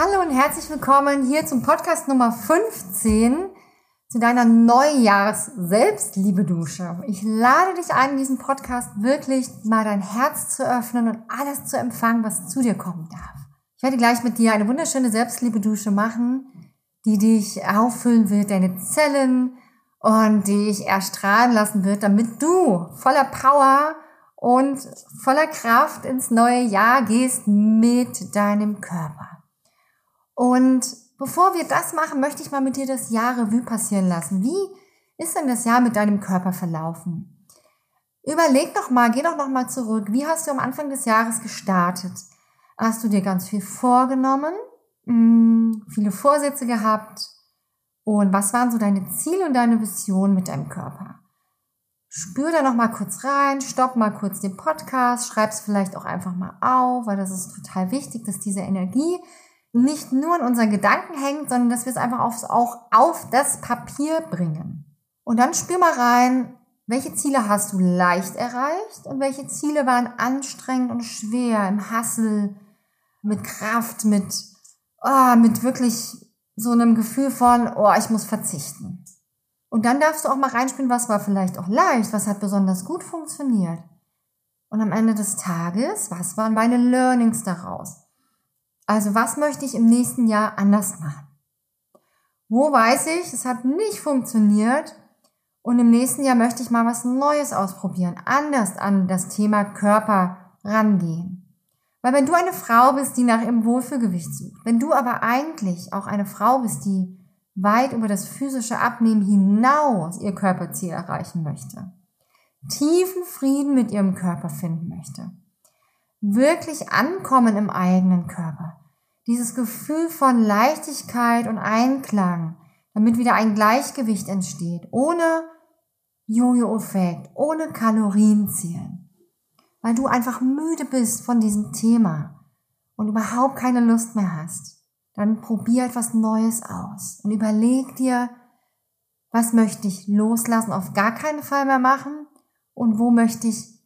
Hallo und herzlich willkommen hier zum Podcast Nummer 15 zu deiner Neujahrs-Selbstliebe-Dusche. Ich lade dich ein, in diesem Podcast wirklich mal dein Herz zu öffnen und alles zu empfangen, was zu dir kommen darf. Ich werde gleich mit dir eine wunderschöne Selbstliebe-Dusche machen, die dich auffüllen wird, deine Zellen und dich erstrahlen lassen wird, damit du voller Power und voller Kraft ins neue Jahr gehst mit deinem Körper. Und bevor wir das machen, möchte ich mal mit dir das Jahr Revue passieren lassen. Wie ist denn das Jahr mit deinem Körper verlaufen? Überleg doch mal, geh doch noch mal zurück. Wie hast du am Anfang des Jahres gestartet? Hast du dir ganz viel vorgenommen? Hm, viele Vorsätze gehabt? Und was waren so deine Ziele und deine Visionen mit deinem Körper? Spür da noch mal kurz rein, stopp mal kurz den Podcast, schreib es vielleicht auch einfach mal auf, weil das ist total wichtig, dass diese Energie nicht nur in unseren Gedanken hängt, sondern dass wir es einfach aufs, auch auf das Papier bringen. Und dann spür mal rein, welche Ziele hast du leicht erreicht und welche Ziele waren anstrengend und schwer im Hassel, mit Kraft, mit, oh, mit wirklich so einem Gefühl von, oh, ich muss verzichten. Und dann darfst du auch mal reinspielen, was war vielleicht auch leicht, was hat besonders gut funktioniert. Und am Ende des Tages, was waren meine Learnings daraus? Also was möchte ich im nächsten Jahr anders machen? Wo weiß ich, es hat nicht funktioniert und im nächsten Jahr möchte ich mal was Neues ausprobieren, anders an das Thema Körper rangehen. Weil wenn du eine Frau bist, die nach ihrem Wohlfühlgewicht sucht, wenn du aber eigentlich auch eine Frau bist, die weit über das physische Abnehmen hinaus ihr Körperziel erreichen möchte, tiefen Frieden mit ihrem Körper finden möchte, wirklich ankommen im eigenen Körper, dieses Gefühl von Leichtigkeit und Einklang, damit wieder ein Gleichgewicht entsteht, ohne Jojo-Effekt, ohne Kalorienzielen, weil du einfach müde bist von diesem Thema und überhaupt keine Lust mehr hast, dann probier etwas Neues aus und überleg dir, was möchte ich loslassen, auf gar keinen Fall mehr machen und wo möchte ich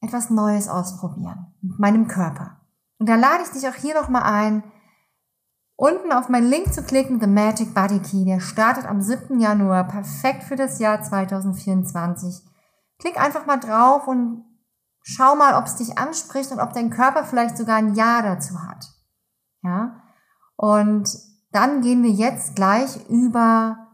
etwas Neues ausprobieren mit meinem Körper. Und da lade ich dich auch hier nochmal ein, unten auf meinen Link zu klicken, The Magic Body Key. Der startet am 7. Januar, perfekt für das Jahr 2024. Klick einfach mal drauf und schau mal, ob es dich anspricht und ob dein Körper vielleicht sogar ein Ja dazu hat. Ja? Und dann gehen wir jetzt gleich über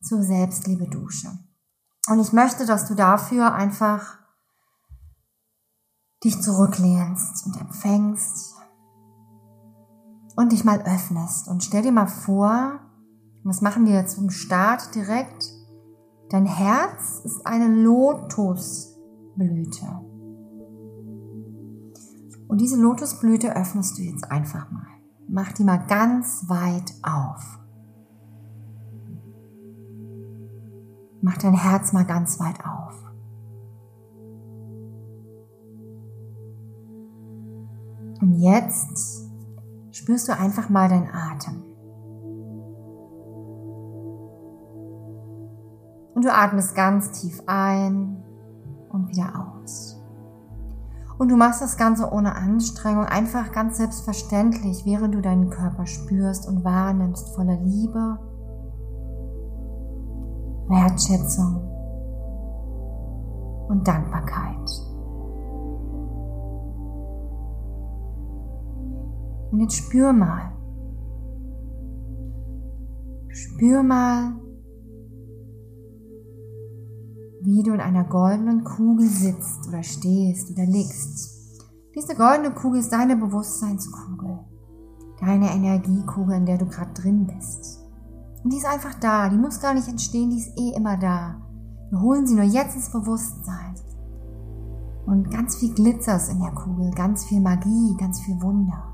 zur Selbstliebe-Dusche. Und ich möchte, dass du dafür einfach dich zurücklehnst und empfängst und dich mal öffnest. Und stell dir mal vor, und das machen wir jetzt zum Start direkt, dein Herz ist eine Lotusblüte. Und diese Lotusblüte öffnest du jetzt einfach mal. Mach die mal ganz weit auf. Mach dein Herz mal ganz weit auf. Und jetzt spürst du einfach mal deinen Atem. Und du atmest ganz tief ein und wieder aus. Und du machst das Ganze ohne Anstrengung, einfach ganz selbstverständlich, während du deinen Körper spürst und wahrnimmst, voller Liebe, Wertschätzung und Dankbarkeit. Und jetzt spür mal. Spür mal, wie du in einer goldenen Kugel sitzt oder stehst oder liegst. Diese goldene Kugel ist deine Bewusstseinskugel, deine Energiekugel, in der du gerade drin bist. Und die ist einfach da, die muss gar nicht entstehen, die ist eh immer da. Wir holen sie nur jetzt ins Bewusstsein. Und ganz viel Glitzers in der Kugel, ganz viel Magie, ganz viel Wunder.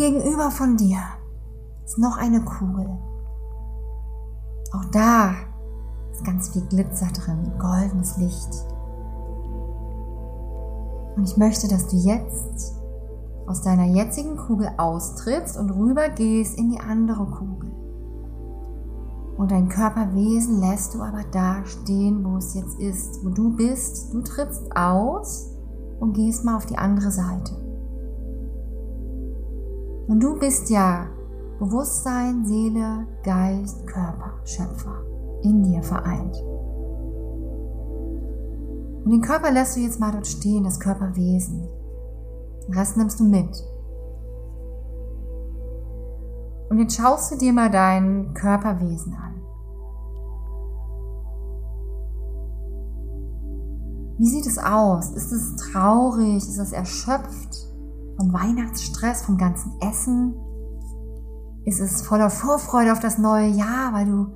Gegenüber von dir ist noch eine Kugel. Auch da ist ganz viel Glitzer drin, goldenes Licht. Und ich möchte, dass du jetzt aus deiner jetzigen Kugel austrittst und rübergehst in die andere Kugel. Und dein Körperwesen lässt du aber da stehen, wo es jetzt ist, wo du bist. Du trittst aus und gehst mal auf die andere Seite. Und du bist ja Bewusstsein, Seele, Geist, Körper, Schöpfer in dir vereint. Und den Körper lässt du jetzt mal dort stehen, das Körperwesen. Den Rest nimmst du mit. Und jetzt schaust du dir mal dein Körperwesen an. Wie sieht es aus? Ist es traurig? Ist es erschöpft vom Weihnachtsstress, vom ganzen Essen? Ist es voller Vorfreude auf das neue Jahr, weil du,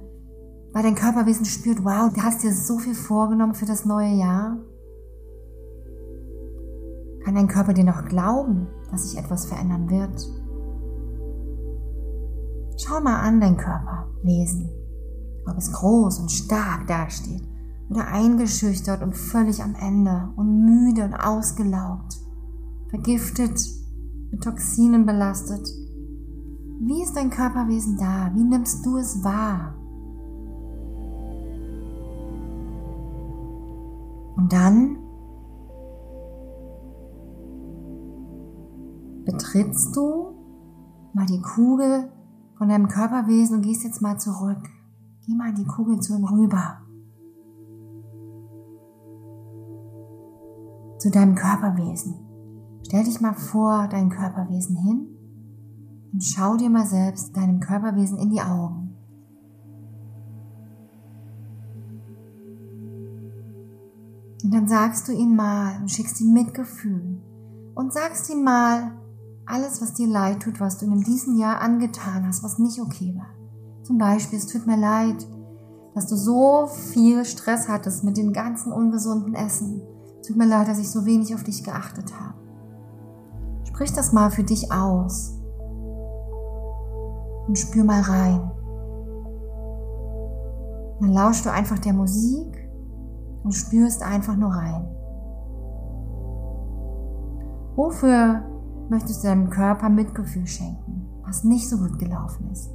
weil dein Körperwesen spürt, wow, du hast dir so viel vorgenommen für das neue Jahr? Kann dein Körper dir noch glauben, dass sich etwas verändern wird? Schau mal an dein Körperwesen, ob es groß und stark dasteht oder eingeschüchtert und völlig am Ende und müde und ausgelaugt, vergiftet, mit Toxinen belastet wie ist dein Körperwesen da? Wie nimmst du es wahr? Und dann betrittst du mal die Kugel von deinem Körperwesen und gehst jetzt mal zurück. Geh mal die Kugel zu ihm rüber. Zu deinem Körperwesen. Stell dich mal vor dein Körperwesen hin und schau dir mal selbst deinem Körperwesen in die Augen. Und dann sagst du ihm mal und schickst ihm Mitgefühl und sagst ihm mal alles, was dir leid tut, was du in diesem Jahr angetan hast, was nicht okay war. Zum Beispiel, es tut mir leid, dass du so viel Stress hattest mit dem ganzen ungesunden Essen. Es tut mir leid, dass ich so wenig auf dich geachtet habe. Sprich das mal für dich aus und spür mal rein. Dann lauschst du einfach der Musik und spürst einfach nur rein. Wofür möchtest du deinem Körper Mitgefühl schenken, was nicht so gut gelaufen ist?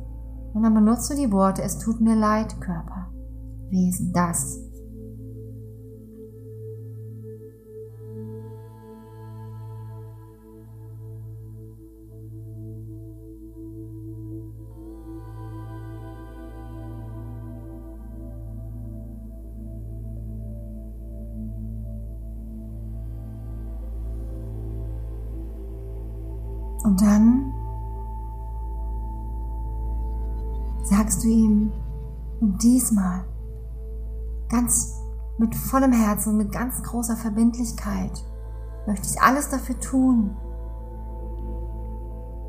Und dann benutzt du die Worte, es tut mir leid, Körper, Wesen, das, Und dann sagst du ihm, und diesmal ganz mit vollem Herzen, mit ganz großer Verbindlichkeit möchte ich alles dafür tun,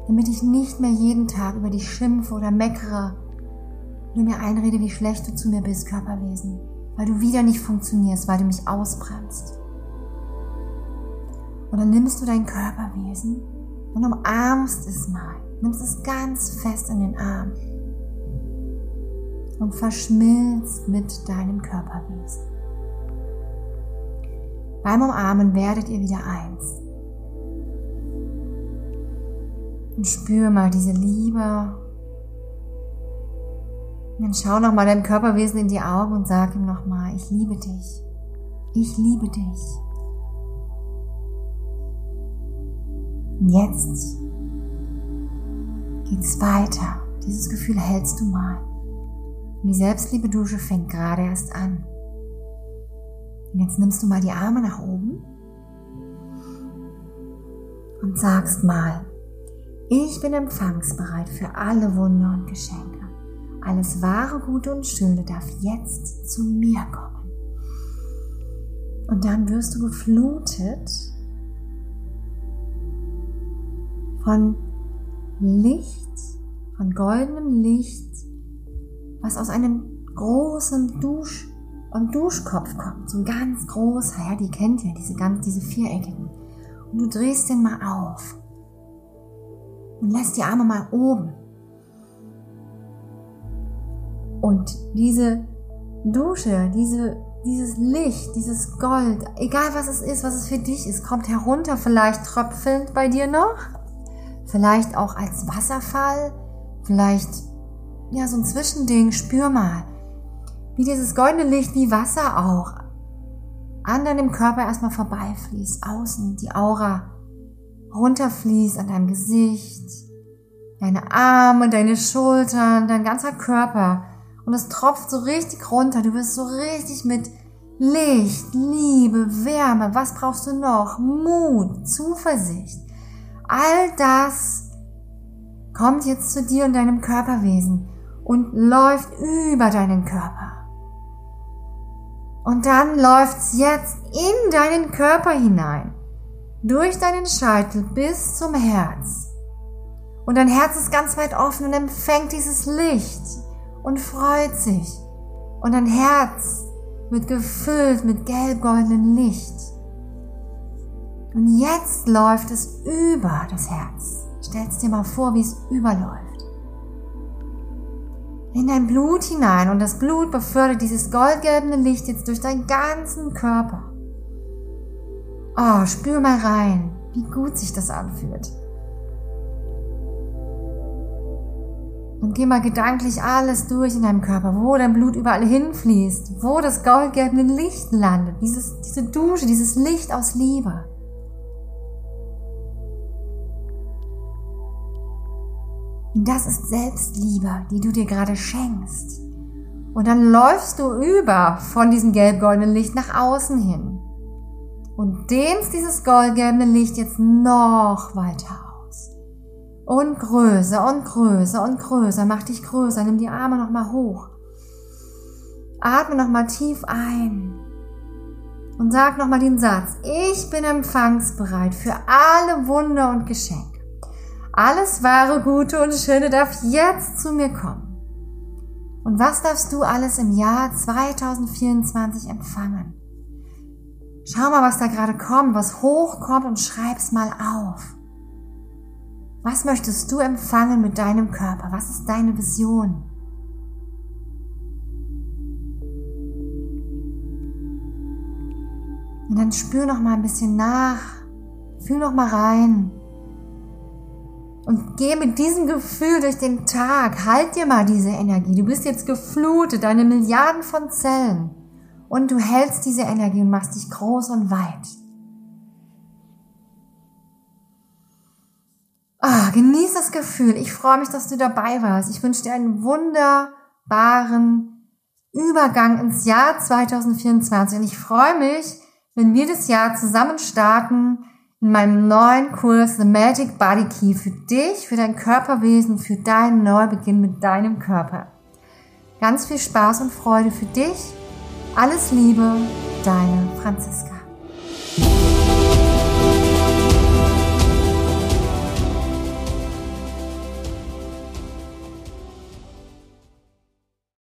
damit ich nicht mehr jeden Tag über dich schimpfe oder meckere oder mir einrede, wie schlecht du zu mir bist, Körperwesen, weil du wieder nicht funktionierst, weil du mich ausbremst. Und dann nimmst du dein Körperwesen und umarmst es mal. Nimmst es ganz fest in den Arm und verschmilzt mit deinem Körperwesen. Beim Umarmen werdet ihr wieder eins. Und spür mal diese Liebe. Und dann schau nochmal deinem Körperwesen in die Augen und sag ihm nochmal, ich liebe dich. Ich liebe dich. Und jetzt geht's weiter. Dieses Gefühl hältst du mal. Und die Selbstliebe-Dusche fängt gerade erst an. Und jetzt nimmst du mal die Arme nach oben und sagst mal, ich bin empfangsbereit für alle Wunder und Geschenke. Alles wahre, gute und schöne darf jetzt zu mir kommen. Und dann wirst du geflutet von Licht, von goldenem Licht, was aus einem großen Dusch und Duschkopf kommt, so ein ganz großer, ja, die kennt ihr, diese ganz, diese viereckigen. Und du drehst den mal auf und lässt die Arme mal oben. Und diese Dusche, diese, dieses Licht, dieses Gold, egal was es ist, was es für dich ist, kommt herunter, vielleicht tröpfelnd bei dir noch, vielleicht auch als Wasserfall, vielleicht ja so ein Zwischending, spür mal wie dieses goldene Licht, wie Wasser auch, an deinem Körper erstmal vorbeifließt, außen die Aura runterfließt an deinem Gesicht, deine Arme, deine Schultern, dein ganzer Körper. Und es tropft so richtig runter. Du bist so richtig mit Licht, Liebe, Wärme. Was brauchst du noch? Mut, Zuversicht. All das kommt jetzt zu dir und deinem Körperwesen und läuft über deinen Körper. Und dann läuft's jetzt in deinen Körper hinein, durch deinen Scheitel bis zum Herz. Und dein Herz ist ganz weit offen und empfängt dieses Licht und freut sich. Und dein Herz wird gefüllt mit gelb-goldenem Licht. Und jetzt läuft es über das Herz. Stell's dir mal vor, wie es überläuft in dein Blut hinein und das Blut befördert dieses goldgelbe Licht jetzt durch deinen ganzen Körper. Oh, spür mal rein, wie gut sich das anfühlt. Und geh mal gedanklich alles durch in deinem Körper, wo dein Blut überall hinfließt, wo das goldgelbe Licht landet, dieses, diese Dusche, dieses Licht aus Liebe. Das ist Selbstliebe, die du dir gerade schenkst. Und dann läufst du über von diesem gelb-goldenen Licht nach außen hin. Und dehnst dieses goldgelbe Licht jetzt noch weiter aus. Und größer und größer und größer. Mach dich größer. Nimm die Arme nochmal hoch. Atme nochmal tief ein. Und sag nochmal den Satz. Ich bin empfangsbereit für alle Wunder und Geschenke. Alles wahre, gute und schöne darf jetzt zu mir kommen. Und was darfst du alles im Jahr 2024 empfangen? Schau mal, was da gerade kommt, was hochkommt und schreib's mal auf. Was möchtest du empfangen mit deinem Körper? Was ist deine Vision? Und dann spür noch mal ein bisschen nach. Fühl noch mal rein. Und geh mit diesem Gefühl durch den Tag. Halt dir mal diese Energie. Du bist jetzt geflutet, deine Milliarden von Zellen. Und du hältst diese Energie und machst dich groß und weit. Ah, genieß das Gefühl. Ich freue mich, dass du dabei warst. Ich wünsche dir einen wunderbaren Übergang ins Jahr 2024. Und ich freue mich, wenn wir das Jahr zusammen starten in meinem neuen Kurs The Magic Body Key für dich, für dein Körperwesen, für deinen Neubeginn mit deinem Körper. Ganz viel Spaß und Freude für dich. Alles Liebe, deine Franziska.